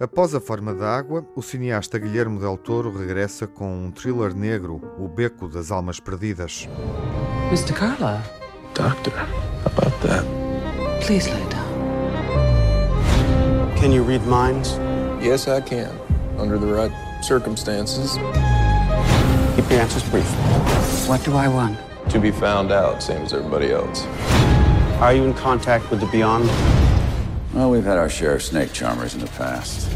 Após A Forma da Água, o cineasta Guilherme Del Toro regressa com um thriller negro, O Beco das Almas Perdidas. Mr. Carla. Doctor, how about that? Please lay down. Can you read minds? Yes, I can, under the right circumstances. Keep your answers brief. What do I want? To be found out, same as everybody else. Are you in contact with the beyond? Well, we've had our share of snake charmers in the past.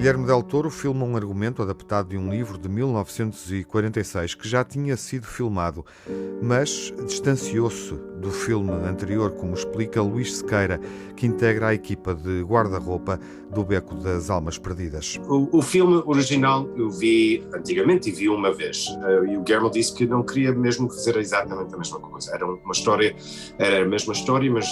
Guilherme Del Toro filma um argumento adaptado de um livro de 1946 que já tinha sido filmado, mas distanciou-se do filme anterior, como explica Luís Sequeira, que integra a equipa de guarda-roupa do Beco das Almas Perdidas. O, o, filme original eu vi antigamente e vi uma vez. Uh, e o Guillermo disse que não queria mesmo fazer exatamente a mesma coisa. Era uma história, era a mesma história, mas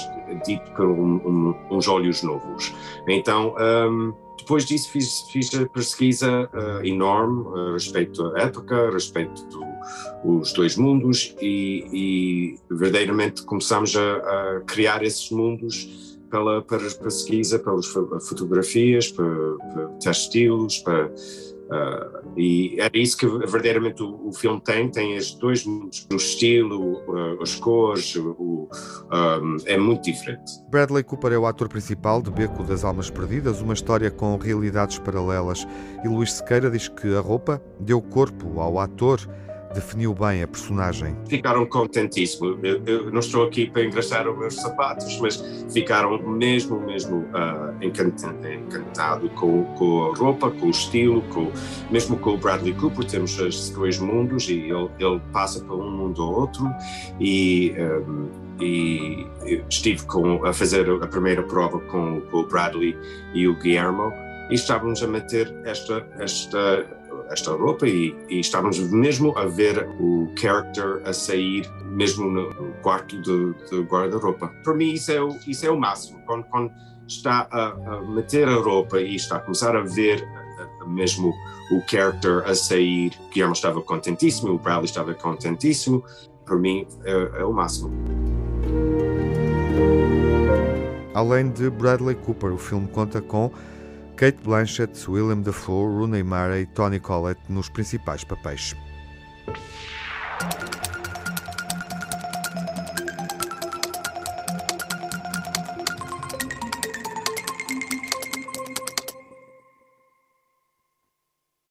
dito por um, um, uns olhos novos. Então. Um, depois disso fiz, fiz a pesquisa uh, enorme a respeito à época, respeito dos dois mundos e, e verdadeiramente começamos a, a, criar esses mundos pela, para pesquisa, pelas fotografias, para, para textilos, para Uh, e é isso que verdadeiramente o, o, filme tem, tem estes dois o estilo, uh, as cores, um, é muito diferente. Bradley Cooper é o ator principal de Beco das Almas Perdidas, uma história com realidades paralelas. E Luís Sequeira diz que a roupa deu corpo ao ator definiu bem a personagem. Ficaram contentíssimos. Eu, eu, não estou aqui para engraxar os meus sapatos, mas ficaram mesmo, mesmo uh, ah, encantado, encantado com, com, a roupa, com o estilo, com, mesmo com o Bradley Cooper. Temos estes dois mundos e ele, ele passa para um mundo ou outro e um, ah, e estive com, a fazer a primeira prova com, com, o Bradley e o Guillermo e estávamos a meter esta, esta esta roupa e, e, estávamos mesmo a ver o character a sair mesmo no, quarto de, guarda-roupa. Para mim isso é o, isso é o máximo, quando, quando está a, a, meter a roupa e está a começar a ver mesmo o character a sair, Guilherme estava contentíssimo, o Bradley estava contentíssimo, para mim é, é o máximo. Além de Bradley Cooper, o filme conta com Kate Blanchett, William Dafoe, Rooney Mara e Tony Collette nos principais papéis.